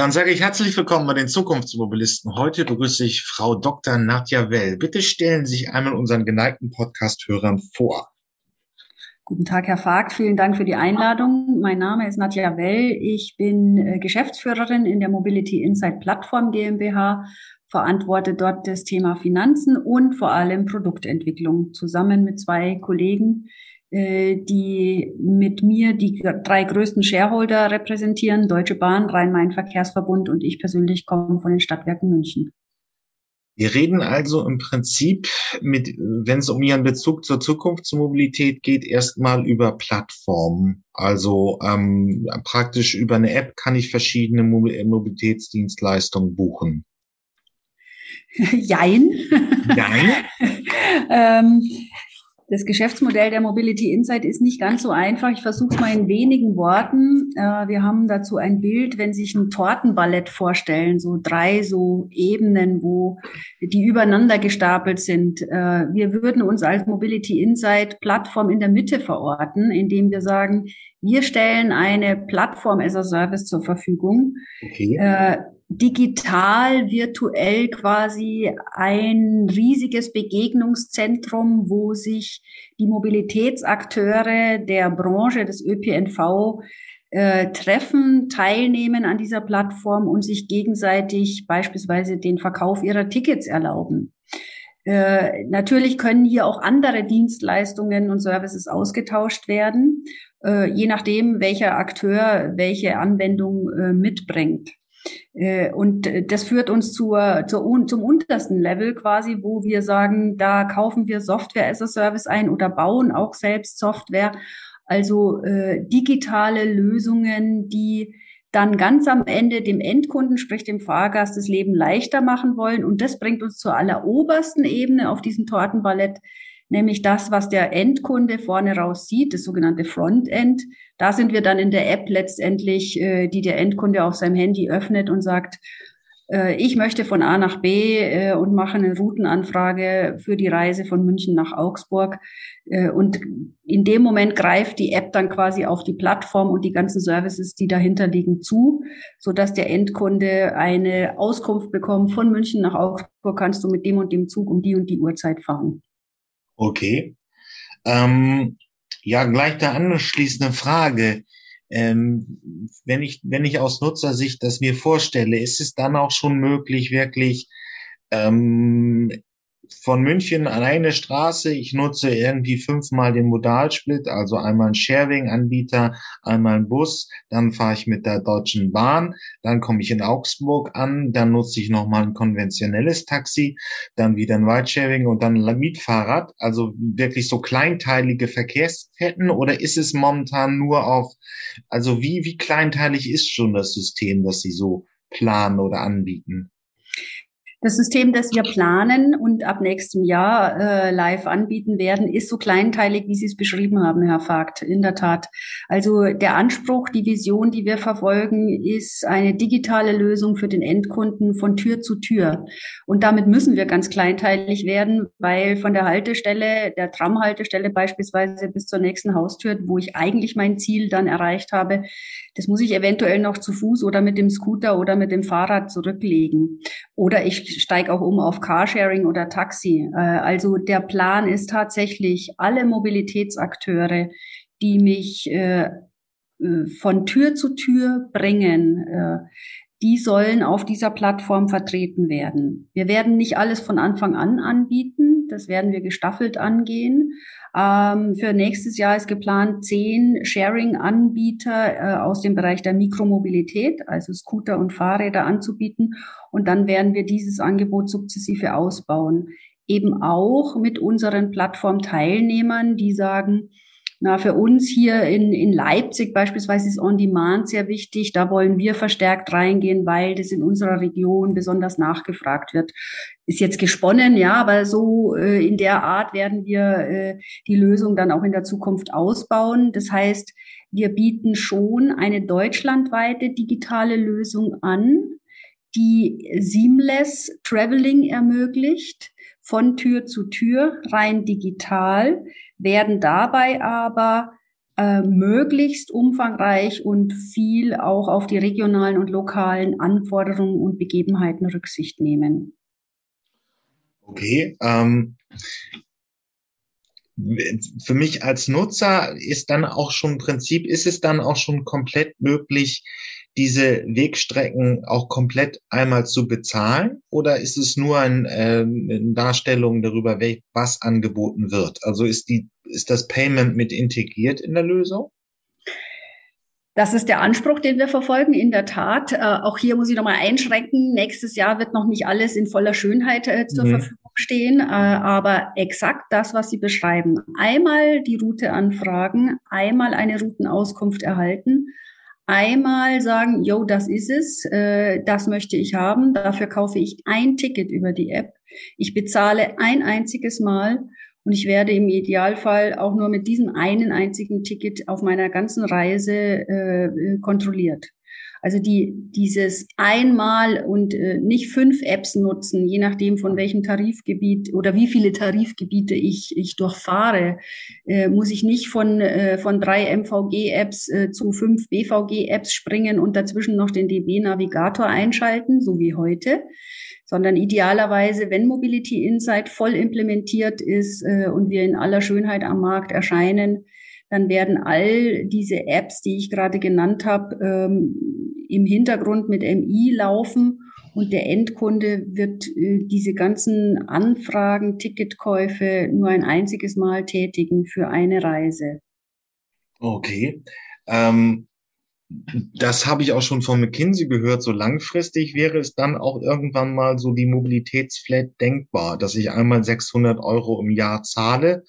Dann sage ich herzlich willkommen bei den Zukunftsmobilisten. Heute begrüße ich Frau Dr. Nadja Well. Bitte stellen Sie sich einmal unseren geneigten Podcast-Hörern vor. Guten Tag, Herr Fag. Vielen Dank für die Einladung. Mein Name ist Nadja Well. Ich bin äh, Geschäftsführerin in der Mobility Insight Plattform GmbH, verantworte dort das Thema Finanzen und vor allem Produktentwicklung zusammen mit zwei Kollegen, die mit mir die drei größten Shareholder repräsentieren, Deutsche Bahn, Rhein-Main-Verkehrsverbund und ich persönlich komme von den Stadtwerken München. Wir reden also im Prinzip mit, wenn es um Ihren Bezug zur Zukunftsmobilität geht, erstmal über Plattformen. Also ähm, praktisch über eine App kann ich verschiedene Mobilitätsdienstleistungen buchen. Jein. Jein. ähm, das Geschäftsmodell der Mobility Insight ist nicht ganz so einfach. Ich versuche es mal in wenigen Worten. Äh, wir haben dazu ein Bild, wenn Sie sich ein Tortenballett vorstellen, so drei so Ebenen, wo die übereinander gestapelt sind. Äh, wir würden uns als Mobility Insight Plattform in der Mitte verorten, indem wir sagen, wir stellen eine Plattform as a Service zur Verfügung. Okay. Äh, digital, virtuell quasi ein riesiges Begegnungszentrum, wo sich die Mobilitätsakteure der Branche des ÖPNV äh, treffen, teilnehmen an dieser Plattform und sich gegenseitig beispielsweise den Verkauf ihrer Tickets erlauben. Äh, natürlich können hier auch andere Dienstleistungen und Services ausgetauscht werden, äh, je nachdem, welcher Akteur welche Anwendung äh, mitbringt. Äh, und äh, das führt uns zur, zur, zum untersten Level quasi, wo wir sagen, da kaufen wir Software as a Service ein oder bauen auch selbst Software. Also äh, digitale Lösungen, die dann ganz am Ende dem Endkunden, sprich dem Fahrgast, das Leben leichter machen wollen. Und das bringt uns zur allerobersten Ebene auf diesem Tortenballett, nämlich das, was der Endkunde vorne raus sieht, das sogenannte Frontend. Da sind wir dann in der App letztendlich, äh, die der Endkunde auf seinem Handy öffnet und sagt, äh, ich möchte von A nach B äh, und mache eine Routenanfrage für die Reise von München nach Augsburg. Äh, und in dem Moment greift die App dann quasi auf die Plattform und die ganzen Services, die dahinter liegen, zu, so dass der Endkunde eine Auskunft bekommt von München nach Augsburg kannst du mit dem und dem Zug um die und die Uhrzeit fahren. Okay. Ähm, ja, gleich da anschließende Frage. Ähm, wenn ich, wenn ich aus Nutzersicht das mir vorstelle, ist es dann auch schon möglich, wirklich ähm, von München an eine Straße. Ich nutze irgendwie fünfmal den Modalsplit, also einmal ein Sharing-Anbieter, einmal ein Bus, dann fahre ich mit der Deutschen Bahn, dann komme ich in Augsburg an, dann nutze ich nochmal ein konventionelles Taxi, dann wieder ein Ridesharing und dann ein Mietfahrrad. Also wirklich so kleinteilige Verkehrsketten oder ist es momentan nur auf, also wie, wie kleinteilig ist schon das System, das Sie so planen oder anbieten? Das System, das wir planen und ab nächstem Jahr äh, live anbieten werden, ist so kleinteilig, wie Sie es beschrieben haben, Herr Vogt. In der Tat. Also der Anspruch, die Vision, die wir verfolgen, ist eine digitale Lösung für den Endkunden von Tür zu Tür. Und damit müssen wir ganz kleinteilig werden, weil von der Haltestelle, der Tramhaltestelle beispielsweise bis zur nächsten Haustür, wo ich eigentlich mein Ziel dann erreicht habe, das muss ich eventuell noch zu Fuß oder mit dem Scooter oder mit dem Fahrrad zurücklegen. Oder ich steige auch um auf Carsharing oder Taxi. Äh, also der Plan ist tatsächlich, alle Mobilitätsakteure, die mich äh, äh, von Tür zu Tür bringen, die sollen auf dieser Plattform vertreten werden. Wir werden nicht alles von Anfang an anbieten, das werden wir gestaffelt angehen. Ähm, für nächstes Jahr ist geplant, zehn Sharing-Anbieter äh, aus dem Bereich der Mikromobilität, also Scooter und Fahrräder anzubieten. Und dann werden wir dieses Angebot sukzessive ausbauen. Eben auch mit unseren Plattformteilnehmern, die sagen, na, für uns hier in, in Leipzig beispielsweise ist On Demand sehr wichtig. Da wollen wir verstärkt reingehen, weil das in unserer Region besonders nachgefragt wird. Ist jetzt gesponnen, ja, aber so äh, in der Art werden wir äh, die Lösung dann auch in der Zukunft ausbauen. Das heißt, wir bieten schon eine deutschlandweite digitale Lösung an, die seamless Traveling ermöglicht von Tür zu Tür, rein digital, werden dabei aber äh, möglichst umfangreich und viel auch auf die regionalen und lokalen Anforderungen und Begebenheiten Rücksicht nehmen. Okay. Ähm, für mich als Nutzer ist dann auch schon Prinzip, ist es dann auch schon komplett möglich, diese Wegstrecken auch komplett einmal zu bezahlen? Oder ist es nur ein, äh, eine Darstellung darüber, was angeboten wird? Also ist die, ist das Payment mit integriert in der Lösung? Das ist der Anspruch, den wir verfolgen, in der Tat. Äh, auch hier muss ich nochmal einschränken. Nächstes Jahr wird noch nicht alles in voller Schönheit äh, zur mhm. Verfügung stehen, äh, aber exakt das, was Sie beschreiben. Einmal die Route anfragen, einmal eine Routenauskunft erhalten, einmal sagen, yo, das ist es, äh, das möchte ich haben, dafür kaufe ich ein Ticket über die App. Ich bezahle ein einziges Mal und ich werde im Idealfall auch nur mit diesem einen einzigen Ticket auf meiner ganzen Reise äh, kontrolliert. Also die, dieses einmal und äh, nicht fünf Apps nutzen, je nachdem von welchem Tarifgebiet oder wie viele Tarifgebiete ich, ich durchfahre, äh, muss ich nicht von, äh, von drei MVG-Apps äh, zu fünf BVG-Apps springen und dazwischen noch den DB-Navigator einschalten, so wie heute sondern idealerweise, wenn Mobility Insight voll implementiert ist äh, und wir in aller Schönheit am Markt erscheinen, dann werden all diese Apps, die ich gerade genannt habe, ähm, im Hintergrund mit MI laufen und der Endkunde wird äh, diese ganzen Anfragen, Ticketkäufe nur ein einziges Mal tätigen für eine Reise. Okay. Ähm, das habe ich auch schon von McKinsey gehört. So langfristig wäre es dann auch irgendwann mal so die Mobilitätsflat denkbar, dass ich einmal 600 Euro im Jahr zahle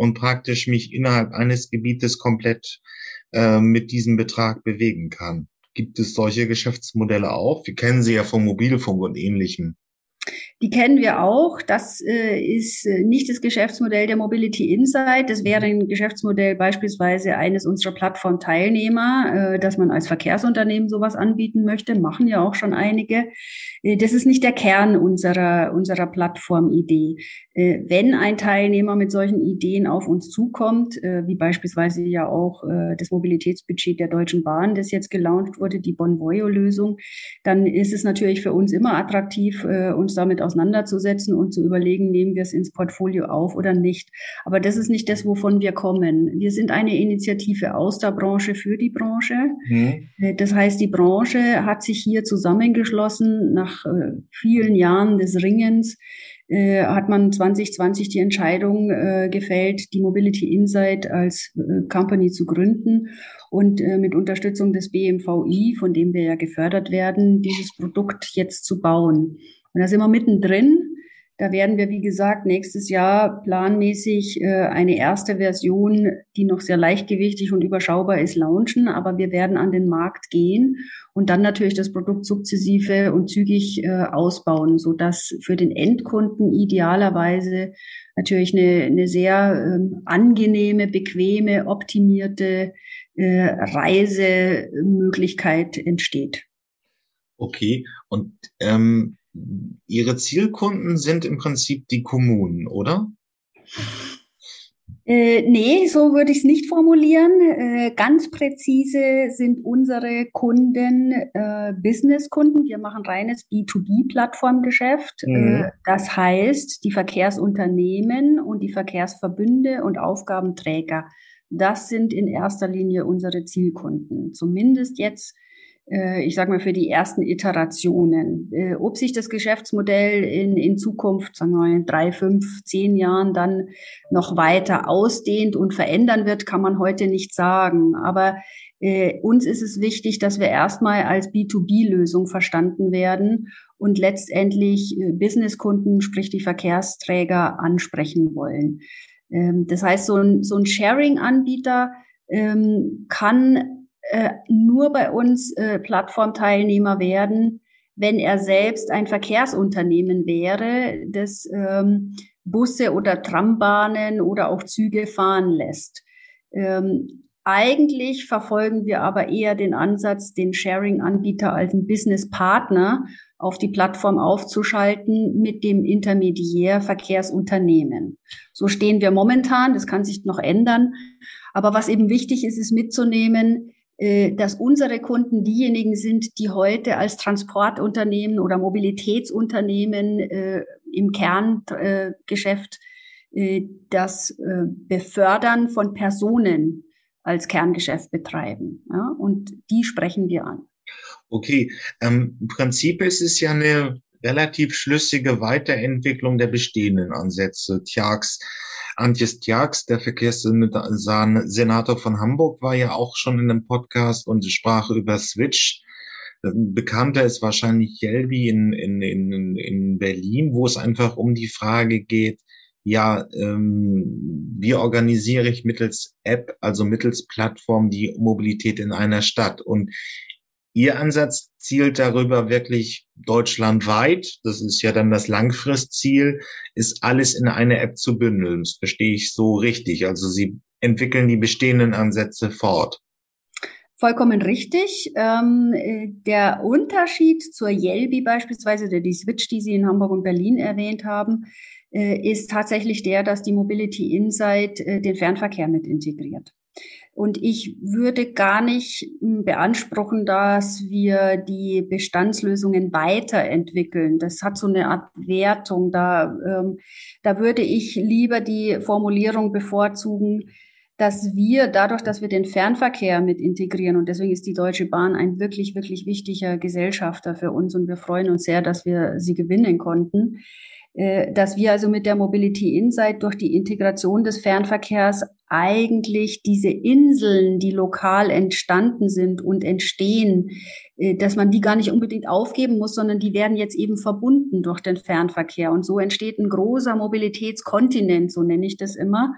und praktisch mich innerhalb eines Gebietes komplett äh, mit diesem Betrag bewegen kann. Gibt es solche Geschäftsmodelle auch? Wir kennen sie ja vom Mobilfunk und ähnlichem. Die kennen wir auch. Das äh, ist äh, nicht das Geschäftsmodell der Mobility Insight. Das wäre ein Geschäftsmodell beispielsweise eines unserer Plattformteilnehmer, äh, dass man als Verkehrsunternehmen sowas anbieten möchte. Machen ja auch schon einige. Äh, das ist nicht der Kern unserer, unserer Plattformidee. Äh, wenn ein Teilnehmer mit solchen Ideen auf uns zukommt, äh, wie beispielsweise ja auch das Mobilitätsbudget der Deutschen Bahn, das jetzt gelauncht wurde, die Bonvoyo-Lösung, dann ist es natürlich für uns immer attraktiv, uns damit auseinanderzusetzen und zu überlegen, nehmen wir es ins Portfolio auf oder nicht. Aber das ist nicht das, wovon wir kommen. Wir sind eine Initiative aus der Branche für die Branche. Mhm. Das heißt, die Branche hat sich hier zusammengeschlossen nach äh, vielen Jahren des Ringens äh, hat man 2020 die Entscheidung äh, gefällt, die Mobility Insight als äh, Company zu gründen und äh, mit Unterstützung des BMVI, von dem wir ja gefördert werden, dieses Produkt jetzt zu bauen. Und da sind wir mittendrin. Da werden wir, wie gesagt, nächstes Jahr planmäßig äh, eine erste Version, die noch sehr leichtgewichtig und überschaubar ist, launchen. Aber wir werden an den Markt gehen und dann natürlich das Produkt sukzessive und zügig äh, ausbauen, so dass für den Endkunden idealerweise natürlich eine, eine sehr ähm, angenehme, bequeme, optimierte äh, Reisemöglichkeit entsteht. Okay, und ähm, Ihre Zielkunden sind im Prinzip die Kommunen, oder? Äh, nee, so würde ich es nicht formulieren. Äh, ganz präzise sind unsere Kunden äh, Businesskunden. Wir machen reines B2B-Plattformgeschäft. Mhm. Äh, das heißt, die Verkehrsunternehmen und die Verkehrsverbünde und Aufgabenträger, das sind in erster Linie unsere Zielkunden. Zumindest jetzt äh, ich sage mal, für die ersten Iterationen. Äh, ob sich das Geschäftsmodell in, in Zukunft, sagen wir mal, in drei, fünf, zehn Jahren dann noch weiter ausdehnt und verändern wird, kann man heute nicht sagen. Aber äh, uns ist es wichtig, dass wir erstmal als B2B-Lösung verstanden werden und letztendlich äh, Businesskunden, sprich die Verkehrsträger, ansprechen wollen. Ähm, das heißt, so ein, so ein Sharing-Anbieter ähm, kann äh, nur bei uns äh, Plattformteilnehmer werden, wenn er selbst ein Verkehrsunternehmen wäre, das ähm, Busse oder Trambahnen oder auch Züge fahren lässt. Ähm, Eigentlich verfolgen wir aber eher den Ansatz, den Sharing-Anbieter als einen Business-Partner auf die Plattform aufzuschalten mit dem Intermediär Verkehrsunternehmen. So stehen wir momentan, das kann sich noch ändern. Aber was eben wichtig ist, ist mitzunehmen, dass unsere Kunden diejenigen sind, die heute als Transportunternehmen oder Mobilitätsunternehmen äh, im Kerngeschäft äh, das äh, Befördern von Personen als Kerngeschäft betreiben. Ja? Und die sprechen wir an. Okay, ähm, im Prinzip ist es ja eine relativ schlüssige Weiterentwicklung der bestehenden Ansätze. Tjax, Antjes Tjax, der Verkehrssenator von Hamburg, war ja auch schon in einem Podcast und sprach über Switch. Bekannter ist wahrscheinlich Jelby in, in, in, in Berlin, wo es einfach um die Frage geht, ja, ähm, wie organisiere ich mittels App, also mittels Plattform die Mobilität in einer Stadt? Und Ihr Ansatz zielt darüber wirklich deutschlandweit, das ist ja dann das Langfristziel, ist alles in eine App zu bündeln. Das verstehe ich so richtig. Also Sie entwickeln die bestehenden Ansätze fort. Vollkommen richtig. Ähm, äh, der Unterschied zur Yelby beispielsweise, oder die Switch, die Sie in Hamburg und Berlin erwähnt haben, äh, ist tatsächlich der, dass die Mobility Insight äh, den Fernverkehr mit integriert. Und ich würde gar nicht hm, beanspruchen, dass wir die Bestandslösungen weiterentwickeln. Das hat so eine Art Wertung. Da, ähm, da würde ich lieber die Formulierung bevorzugen, dass wir dadurch, dass wir den Fernverkehr mit integrieren, und deswegen ist die Deutsche Bahn ein wirklich, wirklich wichtiger Gesellschafter für uns und wir freuen uns sehr, dass wir sie gewinnen konnten, dass wir also mit der Mobility Insight durch die Integration des Fernverkehrs eigentlich diese Inseln, die lokal entstanden sind und entstehen, äh, dass man die gar nicht unbedingt aufgeben muss, sondern die werden jetzt eben verbunden durch den Fernverkehr. Und so entsteht ein großer Mobilitätskontinent, so nenne ich das immer,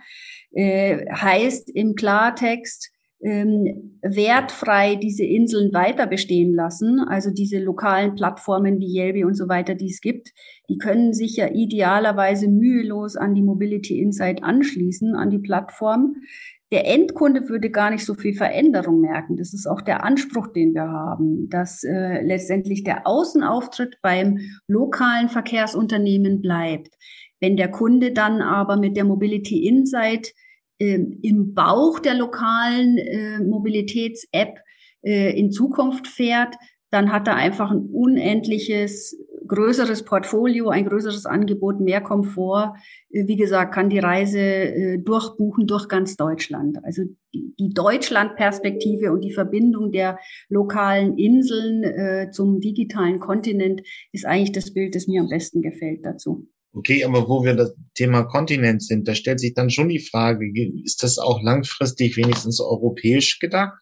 äh, heißt im Klartext, ähm, wertfrei diese Inseln weiter bestehen lassen, also diese lokalen Plattformen wie Yelby und so weiter, die es gibt, die können sich ja idealerweise mühelos an die Mobility Insight anschließen, an die Plattform. Der Endkunde würde gar nicht so viel Veränderung merken. Das ist auch der Anspruch, den wir haben, dass äh, letztendlich der Außenauftritt beim lokalen Verkehrsunternehmen bleibt. Wenn der Kunde dann aber mit der Mobility Insight im Bauch der lokalen äh, Mobilitäts-App äh, in Zukunft fährt, dann hat er einfach ein unendliches, größeres Portfolio, ein größeres Angebot, mehr Komfort. Äh, wie gesagt, kann die Reise durchbuchen durch ganz Deutschland. Also die, Deutschlandperspektive und die Verbindung der lokalen Inseln zum digitalen Kontinent ist eigentlich das Bild, das mir am besten gefällt dazu. Okay, aber wo wir das Thema Kontinent sind, da stellt sich dann schon die Frage, ist das auch langfristig wenigstens europäisch gedacht?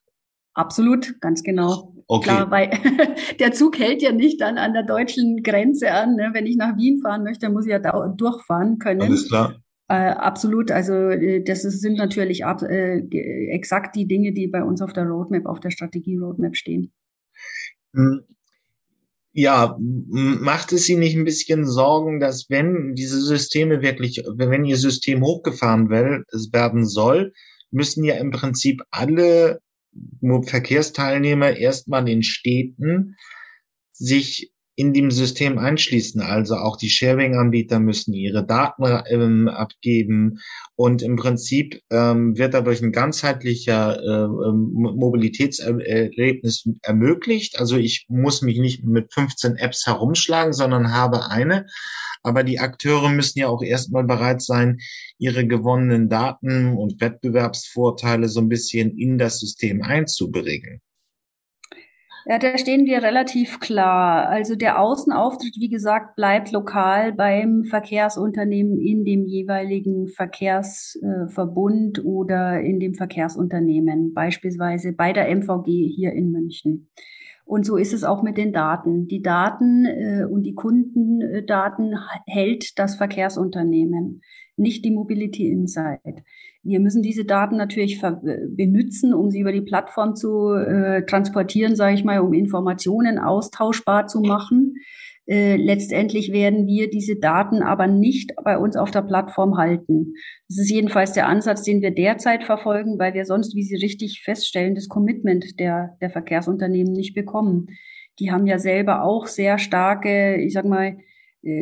Absolut, ganz genau. Okay. Klar, weil der Zug hält ja nicht dann an der deutschen Grenze an. Ne? Wenn ich nach Wien fahren möchte, muss ich ja da durchfahren können. Alles klar. Äh, absolut. Also äh, das ist, sind natürlich ab, äh, exakt die Dinge, die bei uns auf der Roadmap, auf der Strategie-Roadmap stehen. Hm. Ja, macht es Sie nicht ein bisschen Sorgen, dass wenn diese Systeme wirklich, wenn Ihr System hochgefahren werden soll, müssen ja im Prinzip alle Verkehrsteilnehmer erstmal in Städten sich in dem System einschließen. Also auch die Sharing-Anbieter müssen ihre Daten ähm, abgeben und im Prinzip ähm, wird dadurch ein ganzheitlicher äh, ähm, Mobilitätserlebnis ermöglicht. Also ich muss mich nicht mit 15 Apps herumschlagen, sondern habe eine. Aber die Akteure müssen ja auch erstmal bereit sein, ihre gewonnenen Daten und Wettbewerbsvorteile so ein bisschen in das System einzubringen. Ja, da stehen wir relativ klar. Also der Außenauftritt, wie gesagt, bleibt lokal beim Verkehrsunternehmen in dem jeweiligen Verkehrsverbund oder in dem Verkehrsunternehmen, beispielsweise bei der MVG hier in München. Und so ist es auch mit den Daten. Die Daten äh, und die Kundendaten hält das Verkehrsunternehmen, nicht die Mobility Insight. Wir müssen diese Daten natürlich benutzen, um sie über die Plattform zu äh, transportieren, sage ich mal, um Informationen austauschbar zu machen. Äh, letztendlich werden wir diese Daten aber nicht bei uns auf der Plattform halten. Das ist jedenfalls der Ansatz, den wir derzeit verfolgen, weil wir sonst, wie Sie richtig feststellen, das Commitment der, der Verkehrsunternehmen nicht bekommen. Die haben ja selber auch sehr starke, ich sag mal, äh,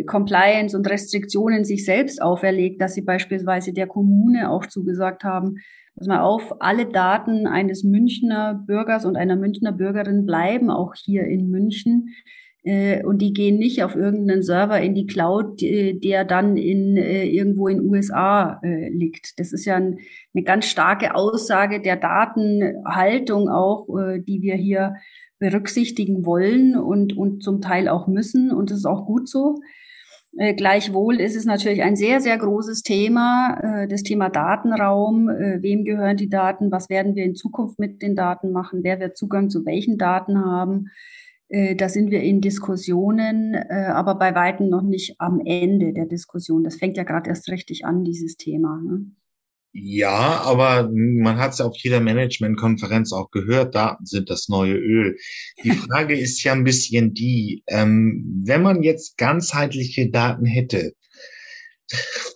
Compliance und Restriktionen sich selbst auferlegt, dass sie beispielsweise der Kommune auch zugesagt haben, pass mal auf, alle Daten eines Münchner Bürgers und einer Münchner Bürgerin bleiben auch hier in München. Äh, und die gehen nicht auf irgendeinen Server in die Cloud, der dann in, äh, irgendwo in USA liegt. Das ist ja eine ganz starke Aussage der Datenhaltung auch, die wir hier berücksichtigen wollen und, und zum Teil auch müssen. Und das ist auch gut so. Äh, gleichwohl ist es natürlich ein sehr, sehr großes Thema, äh, das Thema Datenraum. Äh, wem gehören die Daten? Was werden wir in Zukunft mit den Daten machen? Wer wird Zugang zu welchen Daten haben? Äh, da sind wir in Diskussionen, äh, aber bei weitem noch nicht am Ende der Diskussion. Das fängt ja gerade erst richtig an, dieses Thema. Ne? Ja, aber man hat es ja auf jeder Managementkonferenz auch gehört, Daten sind das neue Öl. Die Frage ist ja ein bisschen die, ähm, wenn man jetzt ganzheitliche Daten hätte,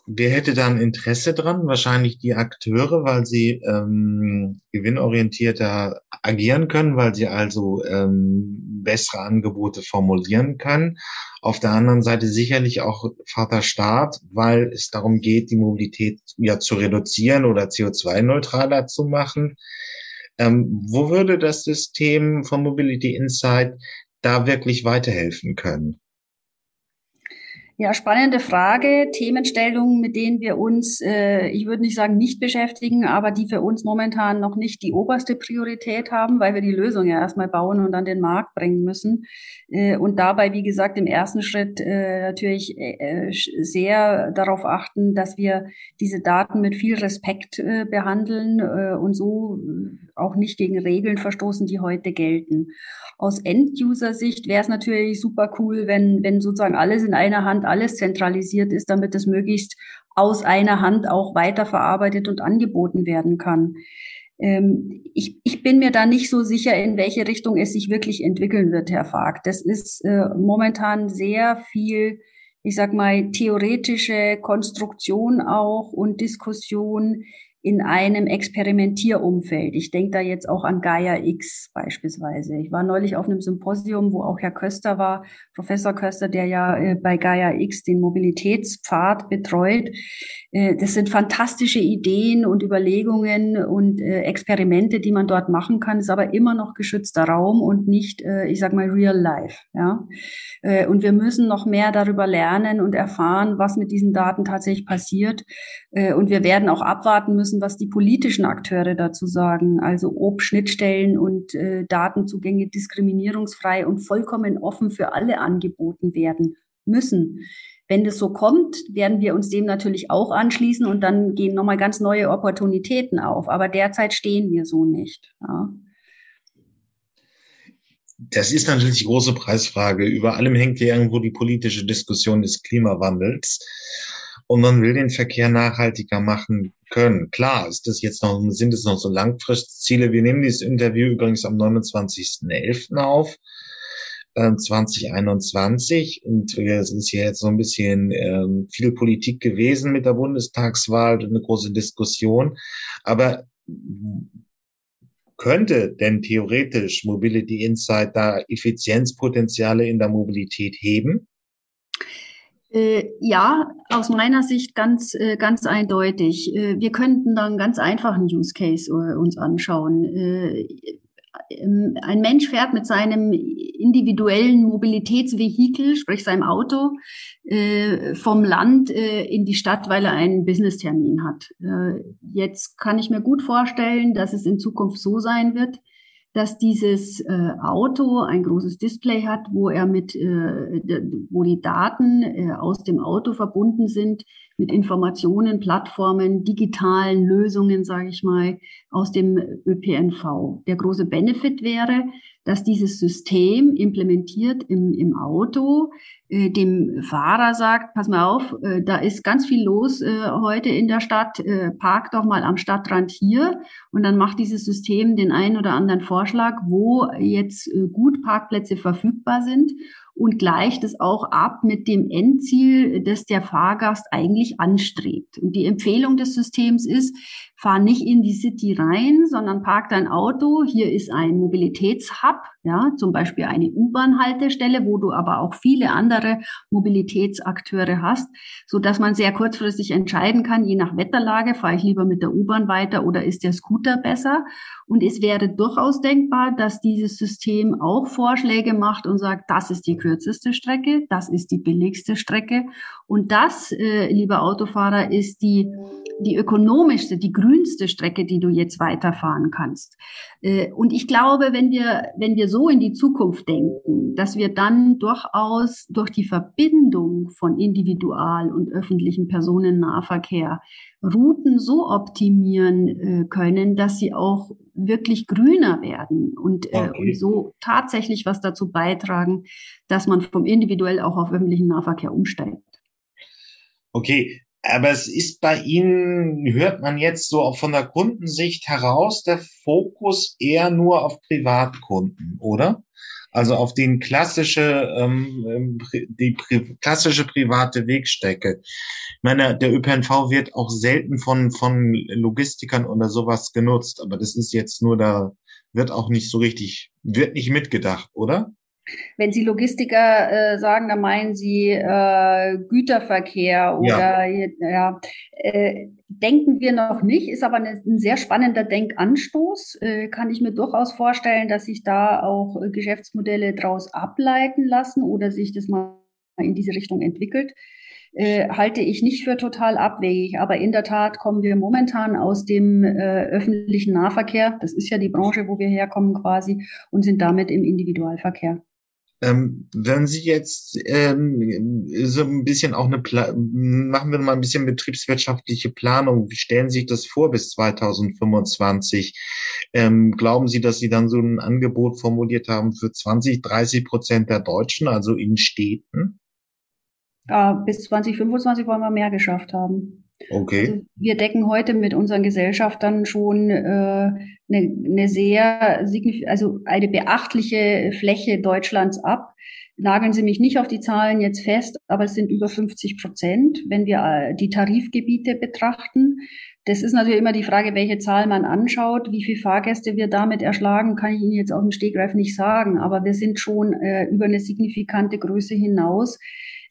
wer hätte dann Interesse dran? Wahrscheinlich die Akteure, weil sie ähm, gewinnorientierter agieren können, weil sie also ähm, bessere Angebote formulieren können. Auf der anderen Seite sicherlich auch Vater Staat, weil es darum geht, die Mobilität ja zu reduzieren oder CO2-neutraler zu machen. Ähm, wo würde das System von Mobility Insight da wirklich weiterhelfen können? Ja, spannende Frage. Themenstellungen, mit denen wir uns, äh, ich würde nicht sagen nicht beschäftigen, aber die für uns momentan noch nicht die oberste Priorität haben, weil wir die Lösung ja erstmal bauen und an den Markt bringen müssen. Äh, und dabei, wie gesagt, im ersten Schritt äh, natürlich äh, sehr darauf achten, dass wir diese Daten mit viel Respekt äh, behandeln äh, und so auch nicht gegen Regeln verstoßen, die heute gelten. Aus End-User-Sicht wäre es natürlich super cool, wenn, wenn sozusagen alles in einer Hand, alles zentralisiert ist, damit es möglichst aus einer Hand auch weiterverarbeitet und angeboten werden kann. Ähm, ich, ich bin mir da nicht so sicher, in welche Richtung es sich wirklich entwickeln wird, Herr Fark. Das ist äh, momentan sehr viel, ich sag mal, theoretische Konstruktion auch und Diskussion in einem Experimentierumfeld. Ich denke da jetzt auch an Gaia X beispielsweise. Ich war neulich auf einem Symposium, wo auch Herr Köster war, Professor Köster, der ja äh, bei Gaia X den Mobilitätspfad betreut. Äh, das sind fantastische Ideen und Überlegungen und äh, Experimente, die man dort machen kann, ist aber immer noch geschützter Raum und nicht, ich sag mal, real life. Ja? Und wir müssen noch mehr darüber lernen und erfahren, was mit diesen Daten tatsächlich passiert. Und wir werden auch abwarten müssen, was die politischen Akteure dazu sagen. Also ob Schnittstellen und Datenzugänge diskriminierungsfrei und vollkommen offen für alle angeboten werden müssen. Wenn das so kommt, werden wir uns dem natürlich auch anschließen und dann gehen nochmal ganz neue Opportunitäten auf. Aber derzeit stehen wir so nicht. Ja. Das ist natürlich die große Preisfrage. Über allem hängt ja irgendwo die politische Diskussion des Klimawandels. Und man will den Verkehr nachhaltiger machen können. Klar, ist das jetzt noch, sind es noch so Langfristziele. Wir nehmen dieses Interview übrigens am 29.11. auf. 2021 ähm, und es ist ja jetzt so ein bisschen ähm, viel Politik gewesen mit der Bundestagswahl, eine große Diskussion. Aber könnte denn theoretisch Mobility Insight da Effizienzpotenziale in der Mobilität heben? Äh, ja, aus meiner Sicht ganz, äh, ganz eindeutig. Äh, wir könnten da einen ganz einfachen Use Case äh, uns anschauen. Äh, ähm, ein Mensch fährt mit seinem individuellen Mobilitätsvehikel, sprich seinem Auto, äh, vom Land in die Stadt, weil er einen Business-Termin hat. Jetzt kann ich mir gut vorstellen, dass es in Zukunft so sein wird, dass dieses äh, Auto ein großes Display hat, wo er mit, äh, wo die Daten äh, aus dem Auto verbunden sind mit Informationen, Plattformen, digitalen Lösungen, sage ich mal, aus dem ÖPNV. Der große Benefit wäre, dass dieses System implementiert im, im Auto äh, dem Fahrer sagt, pass mal auf, äh, da ist ganz viel los äh, heute in der Stadt, äh, park doch mal am Stadtrand hier und dann macht dieses System den einen oder anderen Vorschlag, wo jetzt äh, gut Parkplätze verfügbar sind und gleicht es auch ab mit dem Endziel, das der Fahrgast eigentlich anstrebt. Und die Empfehlung des Systems ist, fahr nicht in die City rein, sondern park dein Auto. Hier ist ein Mobilitätshub, ja, zum Beispiel eine U-Bahn-Haltestelle, wo du aber auch viele andere Mobilitätsakteure hast, so dass man sehr kurzfristig entscheiden kann, je nach Wetterlage, fahre ich lieber mit der U-Bahn weiter oder ist der Scooter besser? Und es wäre durchaus denkbar, dass dieses System auch Vorschläge macht und sagt, das ist die kürzeste Strecke, das ist die billigste Strecke. Und das, äh, lieber Autofahrer, ist die, die ökonomischste, die grünste Strecke, die du jetzt weiterfahren kannst. Äh, und ich glaube, wenn wir, wenn wir so in die Zukunft denken, dass wir dann durchaus durch die Verbindung von Individual- und öffentlichen Personennahverkehr Routen so optimieren äh, können, dass sie auch wirklich grüner werden und, äh, okay. und so tatsächlich was dazu beitragen, dass man vom individuell auch auf öffentlichen Nahverkehr umsteigt. Okay, aber es ist bei Ihnen, hört man jetzt so auch von der Kundensicht heraus, der Fokus eher nur auf Privatkunden, oder? Also auf den klassische, ähm, ähm die pri klassische private Wegstrecke. Ich meine, der ÖPNV wird auch selten von, von Logistikern oder sowas genutzt, aber das ist jetzt nur da, wird auch nicht so richtig, wird nicht mitgedacht, oder? Wenn Sie Logistiker äh, sagen, dann meinen Sie äh, Güterverkehr oder ja, ja äh, denken wir noch nicht, ist aber eine, ein sehr spannender Denkanstoß. Äh, kann ich mir durchaus vorstellen, dass sich da auch äh, Geschäftsmodelle daraus ableiten lassen oder sich das mal in diese Richtung entwickelt. Äh, halte ich nicht für total abwegig. Aber in der Tat kommen wir momentan aus dem äh, öffentlichen Nahverkehr. Das ist ja die Branche, wo wir herkommen quasi und sind damit im Individualverkehr. Ähm, wenn Sie jetzt ähm, so ein bisschen auch eine, Pla machen wir mal ein bisschen betriebswirtschaftliche Planung. Wie stellen Sie sich das vor bis 2025? Ähm, glauben Sie, dass Sie dann so ein Angebot formuliert haben für 20, 30 Prozent der Deutschen, also in Städten? Ja, bis 2025 wollen wir mehr geschafft haben. Okay. Also wir decken heute mit unseren Gesellschaftern schon äh, eine, eine sehr, also eine beachtliche Fläche Deutschlands ab. Nageln Sie mich nicht auf die Zahlen jetzt fest, aber es sind über 50 Prozent, wenn wir äh, die Tarifgebiete betrachten. Das ist natürlich immer die Frage, welche Zahl man anschaut. Wie viele Fahrgäste wir damit erschlagen, kann ich Ihnen jetzt aus dem Stegreif nicht sagen. Aber wir sind schon äh, über eine signifikante Größe hinaus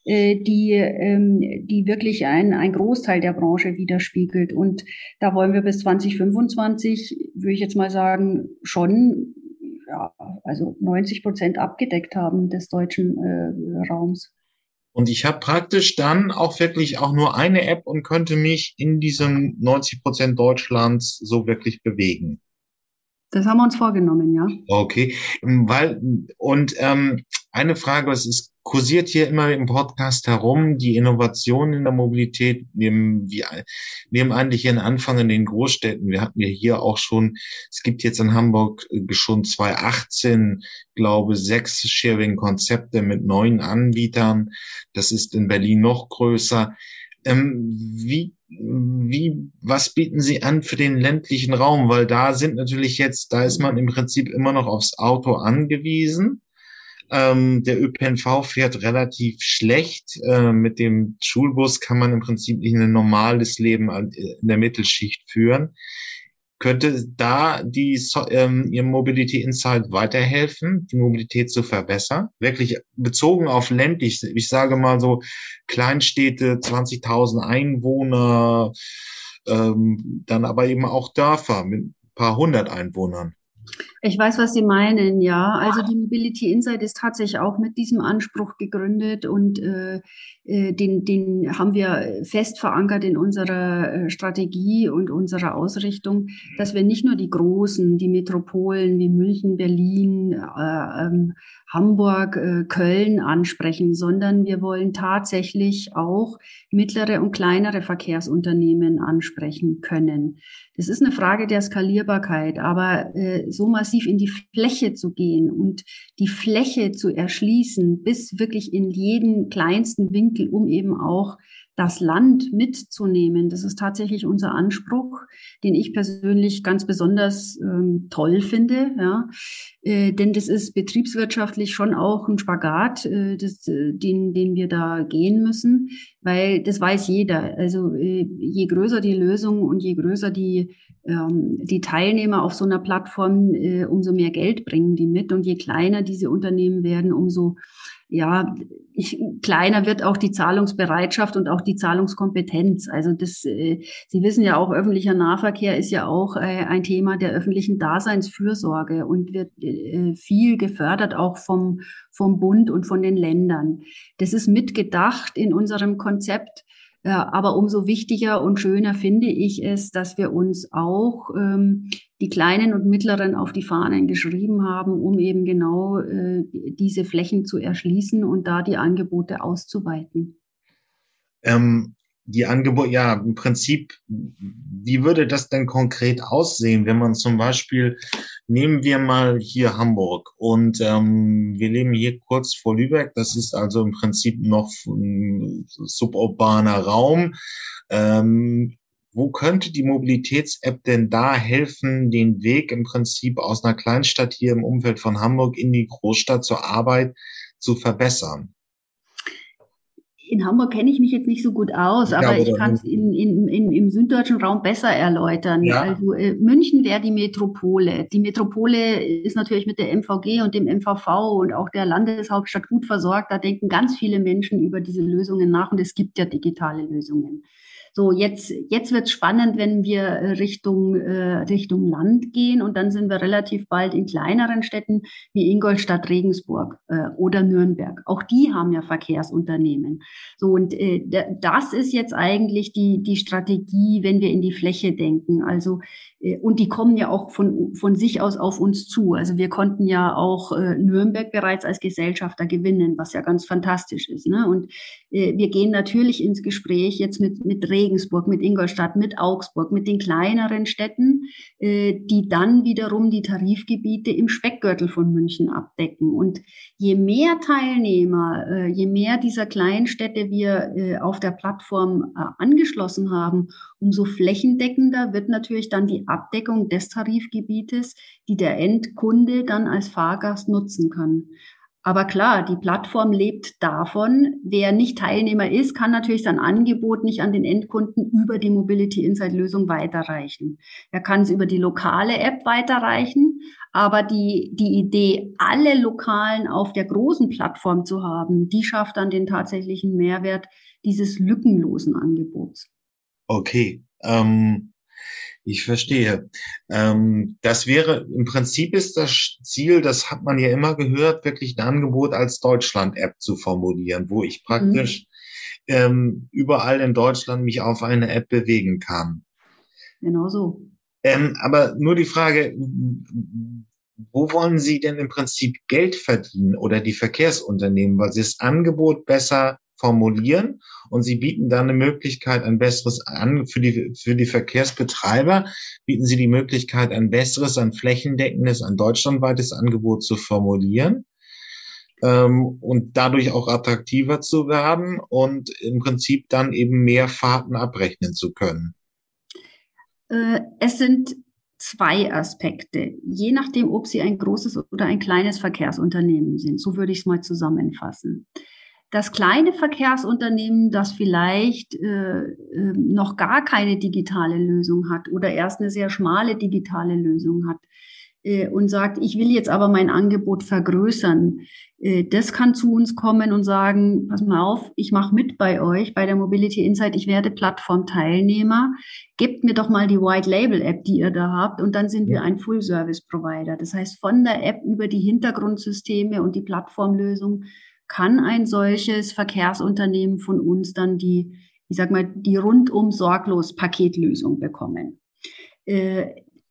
die, ähm, die wirklich ein, ein Großteil der Branche widerspiegelt. Und da wollen wir bis 2025, würde ich jetzt mal sagen, schon ja, also 90 Prozent abgedeckt haben des deutschen äh, Raums. Und ich habe praktisch dann auch wirklich auch nur eine App und könnte mich in diesem 90 Prozent Deutschlands so wirklich bewegen. Das haben wir uns vorgenommen, ja. Okay, weil und ähm, eine Frage, was ist kursiert hier immer im Podcast herum, die Innovation in der Mobilität nehmen wir nehmen eigentlich ihren Anfang in den Großstädten. Wir hatten ja hier auch schon, es gibt jetzt in Hamburg äh, schon 2018, glaube sechs Sharing-Konzepte mit neun Anbietern. Das ist in Berlin noch größer. Ähm, wie, wie, was bieten Sie an für den ländlichen Raum? Weil da sind natürlich jetzt, da ist man im Prinzip immer noch aufs Auto angewiesen. Ähm, der ÖPNV fährt relativ schlecht. Äh, mit dem Schulbus kann man im Prinzip nicht ein normales Leben in der Mittelschicht führen. Könnte da die ähm, Ihr Mobility Insight weiterhelfen, die Mobilität zu verbessern? Wirklich bezogen auf ländlich, ich sage mal so Kleinstädte, 20.000 Einwohner, ähm, dann aber eben auch Dörfer mit ein paar hundert Einwohnern. Ich weiß, was Sie meinen, ja. Also die Mobility Insight ist tatsächlich auch mit diesem Anspruch gegründet und äh, äh, den, den haben wir fest verankert in unserer äh, Strategie und unserer Ausrichtung, dass wir nicht nur die großen, die Metropolen wie München, Berlin, äh, ähm, Hamburg, äh, Köln ansprechen, sondern wir wollen tatsächlich auch mittlere und kleinere Verkehrsunternehmen ansprechen können. Das ist eine Frage der Skalierbarkeit, aber äh, so massiv in die Fläche zu gehen und die Fläche zu erschließen, bis wirklich in jeden kleinsten Winkel, um eben auch das Land mitzunehmen. Das ist tatsächlich unser Anspruch, den ich persönlich ganz besonders ähm, toll finde. Ja. Äh, denn das ist betriebswirtschaftlich schon auch ein Spagat, äh, das, äh, den, den wir da gehen müssen, weil das weiß jeder. Also äh, je größer die Lösung und je größer die, ähm, die Teilnehmer auf so einer Plattform, äh, umso mehr Geld bringen die mit. Und je kleiner diese Unternehmen werden, umso ja, ich, kleiner wird auch die Zahlungsbereitschaft und auch die Zahlungskompetenz. Also das, äh, Sie wissen ja auch, öffentlicher Nahverkehr ist ja auch äh, ein Thema der öffentlichen Daseinsfürsorge und wird äh, viel gefördert auch vom, vom Bund und von den Ländern. Das ist mitgedacht in unserem Konzept. Aber umso wichtiger und schöner finde ich es, dass wir uns auch ähm, die kleinen und mittleren auf die Fahnen geschrieben haben, um eben genau äh, diese Flächen zu erschließen und da die Angebote auszuweiten. Ähm, die Angebote, ja, im Prinzip, wie würde das denn konkret aussehen, wenn man zum Beispiel, nehmen wir mal hier Hamburg und ähm, wir leben hier kurz vor Lübeck, das ist also im Prinzip noch ein suburbaner Raum. Ähm, wo könnte die Mobilitäts-App denn da helfen, den Weg im Prinzip aus einer Kleinstadt hier im Umfeld von Hamburg in die Großstadt zur Arbeit zu verbessern? In Hamburg kenne ich mich jetzt nicht so gut aus, aber ja, ich kann es in, in, in, im süddeutschen Raum besser erläutern. Ja. Also äh, München wäre die Metropole. Die Metropole ist natürlich mit der MVG und dem MVV und auch der Landeshauptstadt gut versorgt. Da denken ganz viele Menschen über diese Lösungen nach und es gibt ja digitale Lösungen. So, jetzt, jetzt wird spannend, wenn wir äh, Richtung, äh, Richtung Land gehen und dann sind wir relativ bald in kleineren Städten wie Ingolstadt, Regensburg äh, oder Nürnberg. Auch die haben ja Verkehrsunternehmen. So, und äh, das ist jetzt eigentlich die, die Strategie, wenn wir in die Fläche denken. Also äh, und die kommen ja auch von, von sich aus auf uns zu. Also wir konnten ja auch äh, Nürnberg bereits als Gesellschafter gewinnen, was ja ganz fantastisch ist. Ne? Und äh, wir gehen natürlich ins Gespräch jetzt mit, mit Regensburg, mit Ingolstadt, mit Augsburg, mit den kleineren Städten, äh, die dann wiederum die Tarifgebiete im Speckgürtel von München abdecken. Und je mehr Teilnehmer, äh, je mehr dieser kleinen Städte wir äh, auf der Plattform angeschlossen haben, umso flächendeckender wird natürlich dann die Abdeckung des Tarifgebietes, die der Endkunde dann als Fahrgast nutzen kann. Aber klar, die Plattform lebt davon. Wer nicht Teilnehmer ist, kann natürlich sein Angebot nicht an den Endkunden über die Mobility Insight Lösung weiterreichen. Er kann es über die lokale App weiterreichen, aber die, die Idee, alle Lokalen auf der großen Plattform zu haben, die schafft dann den tatsächlichen Mehrwert dieses lückenlosen Angebots. Okay. Ähm ich verstehe. Ähm, das wäre, im Prinzip ist das Ziel, das hat man ja immer gehört, wirklich ein Angebot als Deutschland-App zu formulieren, wo ich praktisch mhm. ähm, überall in Deutschland mich auf eine App bewegen kann. Genau so. Ähm, aber nur die Frage, wo wollen Sie denn im Prinzip Geld verdienen oder die Verkehrsunternehmen, weil sie das Angebot besser formulieren und sie bieten dann eine Möglichkeit, ein besseres an für die, für die Verkehrsbetreiber, bieten sie die Möglichkeit, ein besseres, ein flächendeckendes, ein deutschlandweites Angebot zu formulieren ähm, und dadurch auch attraktiver zu werden und im Prinzip dann eben mehr Fahrten abrechnen zu können. Äh, es sind zwei Aspekte, je nachdem, ob Sie ein großes oder ein kleines Verkehrsunternehmen sind. So würde ich es mal zusammenfassen das kleine Verkehrsunternehmen, das vielleicht äh, äh, noch gar keine digitale Lösung hat oder erst eine sehr schmale digitale Lösung hat äh, und sagt, ich will jetzt aber mein Angebot vergrößern, Äh, das kann zu uns kommen und sagen, pass mal auf, ich mache mit bei euch, bei der Mobility Insight, ich werde Plattformteilnehmer. Gebt mir doch mal die White Label App, die ihr da habt, und dann sind wir ein Full Service Provider. Das heißt, von der App über die Hintergrundsysteme und die Plattformlösung kann ein solches Verkehrsunternehmen von uns dann die, ich sag mal, die rundum sorglos Paketlösung bekommen. Äh,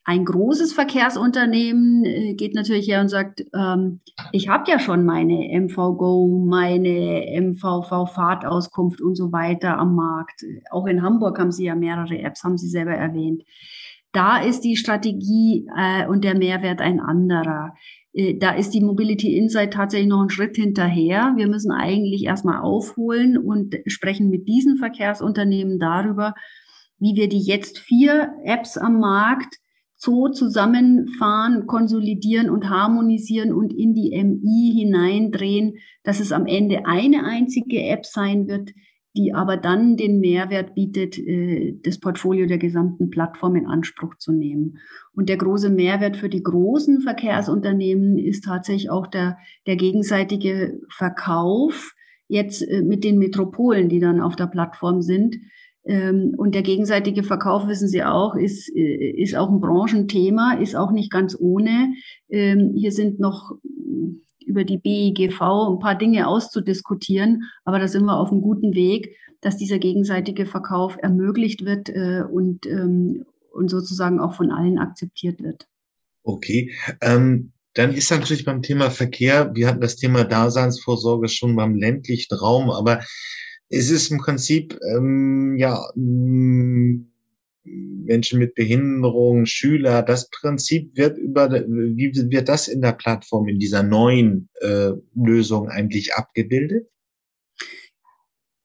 ein großes Verkehrsunternehmen äh, geht natürlich her und sagt, ähm, ich habe ja schon meine MVGo, meine MVV-Fahrtauskunft und so weiter am Markt. Auch in Hamburg haben Sie ja mehrere Apps, haben Sie selber erwähnt. Da ist die Strategie äh, und der Mehrwert ein anderer. Äh, da ist die Mobility Insight tatsächlich noch einen Schritt hinterher. Wir müssen eigentlich erstmal aufholen und sprechen mit diesen Verkehrsunternehmen darüber, wie wir die jetzt vier Apps am Markt so zusammenfahren, konsolidieren und harmonisieren und in die MI hineindrehen, dass es am Ende eine einzige App sein wird, die aber dann den Mehrwert bietet, äh, das Portfolio der gesamten Plattform in Anspruch zu nehmen. Und der große Mehrwert für die großen Verkehrsunternehmen ist tatsächlich auch der, der gegenseitige Verkauf jetzt äh, mit den Metropolen, die dann auf der Plattform sind, ähm, und der gegenseitige Verkauf, wissen Sie auch, ist, äh, ist auch ein Branchenthema, ist auch nicht ganz ohne. Ähm, hier sind noch über die BIGV ein paar Dinge auszudiskutieren, aber da sind wir auf einem guten Weg, dass dieser gegenseitige Verkauf ermöglicht wird äh, und, ähm, und sozusagen auch von allen akzeptiert wird. Okay. Ähm, dann ist natürlich beim Thema Verkehr, wir hatten das Thema Daseinsvorsorge schon beim ländlichen Raum, aber es ist im Prinzip ähm, ja Menschen mit Behinderung, Schüler. Das Prinzip wird über wie wird das in der Plattform in dieser neuen äh, Lösung eigentlich abgebildet?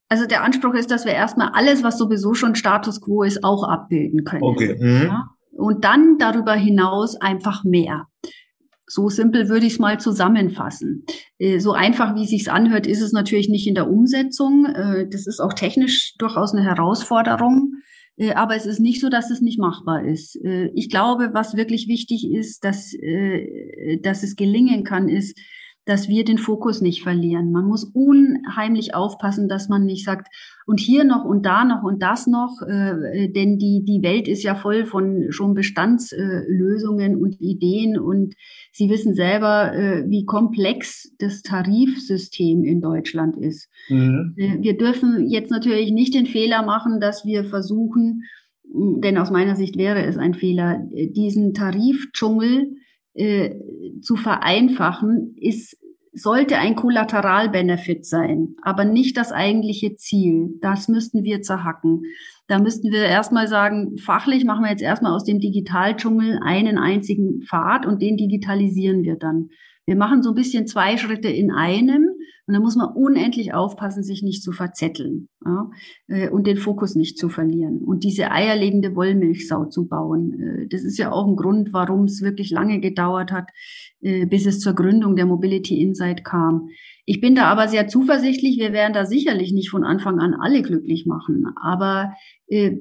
Also der Anspruch ist, dass wir erstmal alles, was sowieso schon Status quo ist, auch abbilden können. Okay. Mhm. Ja? Und dann darüber hinaus einfach mehr. So simpel würde ich es mal zusammenfassen. Äh, so einfach, wie es sich anhört, ist es natürlich nicht in der Umsetzung. Äh, das ist auch technisch durchaus eine Herausforderung. Äh, aber es ist nicht so, dass es nicht machbar ist. Ich glaube, was wirklich wichtig ist, dass, dass es gelingen kann, ist, dass wir den Fokus nicht verlieren. Man muss unheimlich aufpassen, dass man nicht sagt, und hier noch und da noch und das noch, äh, denn die, die Welt ist ja voll von schon Bestandslösungen äh, und Ideen und Sie wissen selber, äh, wie komplex das Tarifsystem in Deutschland ist. Mhm. Äh, wir dürfen jetzt natürlich nicht den Fehler machen, dass wir versuchen, denn aus meiner Sicht wäre es ein Fehler, diesen Tarifdschungel äh, zu vereinfachen, ist, sollte ein Kollateralbenefit sein, aber nicht das eigentliche Ziel. Das müssten wir zerhacken. Da müssten wir erstmal sagen, fachlich machen wir jetzt erstmal aus dem Digitaldschungel einen einzigen Pfad und den digitalisieren wir dann. Wir machen so ein bisschen zwei Schritte in einem und da muss man unendlich aufpassen, sich nicht zu verzetteln ja, äh, und den Fokus nicht zu verlieren und diese eierlegende Wollmilchsau zu bauen. Äh, das ist ja auch ein Grund, warum es wirklich lange gedauert hat, äh, bis es zur Gründung der Mobility Insight kam. Ich bin da aber sehr zuversichtlich. Wir werden da sicherlich nicht von Anfang an alle glücklich machen. Aber äh,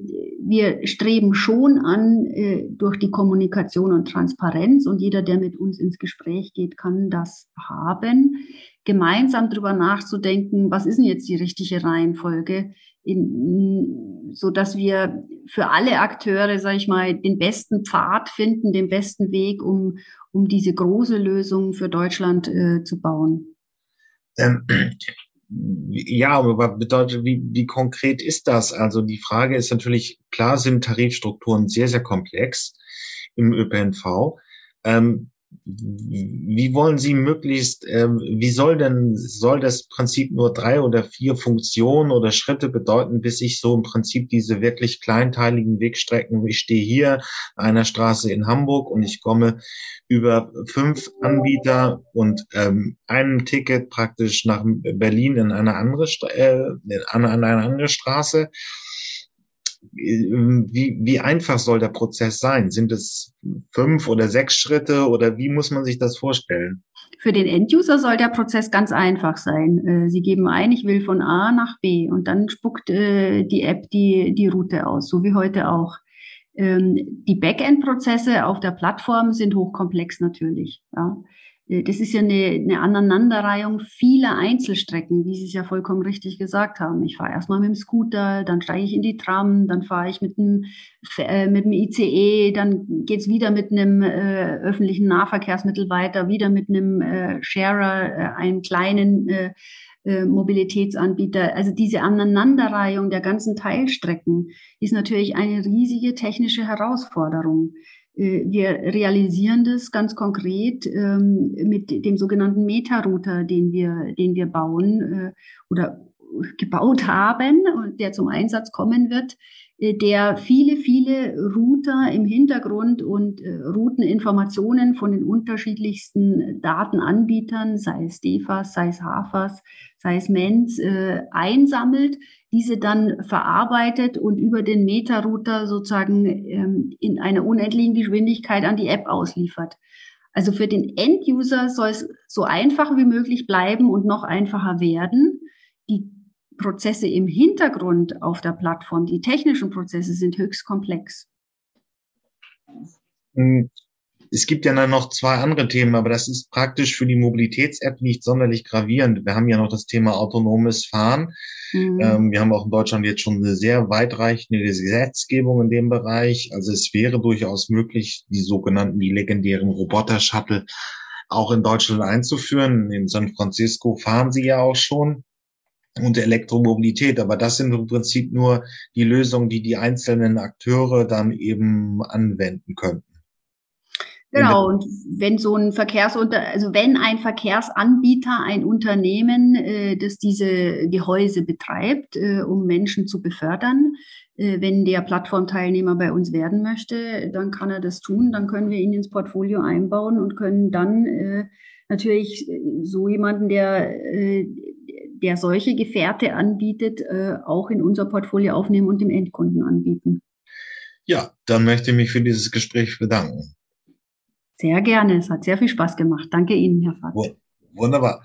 wir streben schon an äh, durch die Kommunikation und Transparenz. Und jeder, der mit uns ins Gespräch geht, kann das haben. Gemeinsam darüber nachzudenken, was ist denn jetzt die richtige Reihenfolge, in, so dass wir für alle Akteure, sage ich mal, den besten Pfad finden, den besten Weg, um, um diese große Lösung für Deutschland äh, zu bauen. Ähm, ja, aber bedeutet, wie, wie konkret ist das? Also die Frage ist natürlich, klar sind Tarifstrukturen sehr, sehr komplex im ÖPNV. Ähm, wie wollen Sie möglichst, äh, wie soll denn, soll das Prinzip nur drei oder vier Funktionen oder Schritte bedeuten, bis ich so im Prinzip diese wirklich kleinteiligen Wegstrecken, ich stehe hier an einer Straße in Hamburg und ich komme über fünf Anbieter und ähm, einem Ticket praktisch nach Berlin in eine andere, äh, an, an eine andere Straße wie, wie einfach soll der Prozess sein? Sind es fünf oder sechs Schritte oder wie muss man sich das vorstellen? Für den Enduser soll der Prozess ganz einfach sein. Äh, Sie geben ein, ich will von A nach B und dann spuckt äh, die App die, die Route aus, so wie heute auch. Ähm, die Backend-Prozesse auf der Plattform sind hochkomplex natürlich. Ja. Äh, das ist ja eine, eine Aneinanderreihung vieler Einzelstrecken, wie Sie es ja vollkommen richtig gesagt haben. Ich fahre erstmal mit dem Scooter, dann steige ich in die Tram, dann fahre ich mit dem, äh, mit dem ICE, dann geht's wieder mit einem äh, öffentlichen Nahverkehrsmittel weiter, wieder mit einem äh, Sharer, äh, einem kleinen äh, äh, Mobilitätsanbieter. Also diese Aneinanderreihung der ganzen Teilstrecken ist natürlich eine riesige technische Herausforderung. Äh, wir realisieren das ganz konkret ähm, mit dem sogenannten Meta-Router, den wir, den wir bauen äh, oder gebaut haben und der zum Einsatz kommen wird, äh, der viele, viele Router im Hintergrund und Routeninformationen von den unterschiedlichsten Datenanbietern, sei es DEFAS, sei es HAFAS, sei es MENS, einsammelt diese dann verarbeitet und über den Meta-Router sozusagen ähm, in einer unendlichen Geschwindigkeit an die App ausliefert. Also für den End-User soll es so einfach wie möglich bleiben und noch einfacher werden. Die Prozesse im Hintergrund auf der Plattform, die technischen Prozesse sind höchst komplex. Hm, es gibt ja dann noch zwei andere Themen, aber das ist praktisch für die Mobilitäts-App nicht sonderlich gravierend. Wir haben ja noch das Thema autonomes Fahren. Mhm. Ähm, wir haben auch in Deutschland jetzt schon eine sehr weitreichende Gesetzgebung in dem Bereich. Also es wäre durchaus möglich, die sogenannten, die legendären Roboter-Shuttle auch in Deutschland einzuführen. In San Francisco fahren sie ja auch schon und Elektromobilität. Aber das sind im Prinzip nur die Lösungen, die die einzelnen Akteure dann eben anwenden könnten. Genau, und wenn so ein Verkehrsunter, also wenn ein Verkehrsanbieter, ein Unternehmen, äh, das diese Gehäuse betreibt, äh, um Menschen zu befördern, äh, wenn der Plattformteilnehmer bei uns werden möchte, dann kann er das tun, dann können wir ihn ins Portfolio einbauen und können dann äh, natürlich äh, so jemanden, der, äh, der solche Gefährte anbietet, äh, auch in unser Portfolio aufnehmen und dem Endkunden anbieten. Ja, dann möchte ich mich für dieses Gespräch bedanken. Sehr gerne. Es hat sehr viel Spaß gemacht. Danke Ihnen, Herr Fatt. Wunderbar.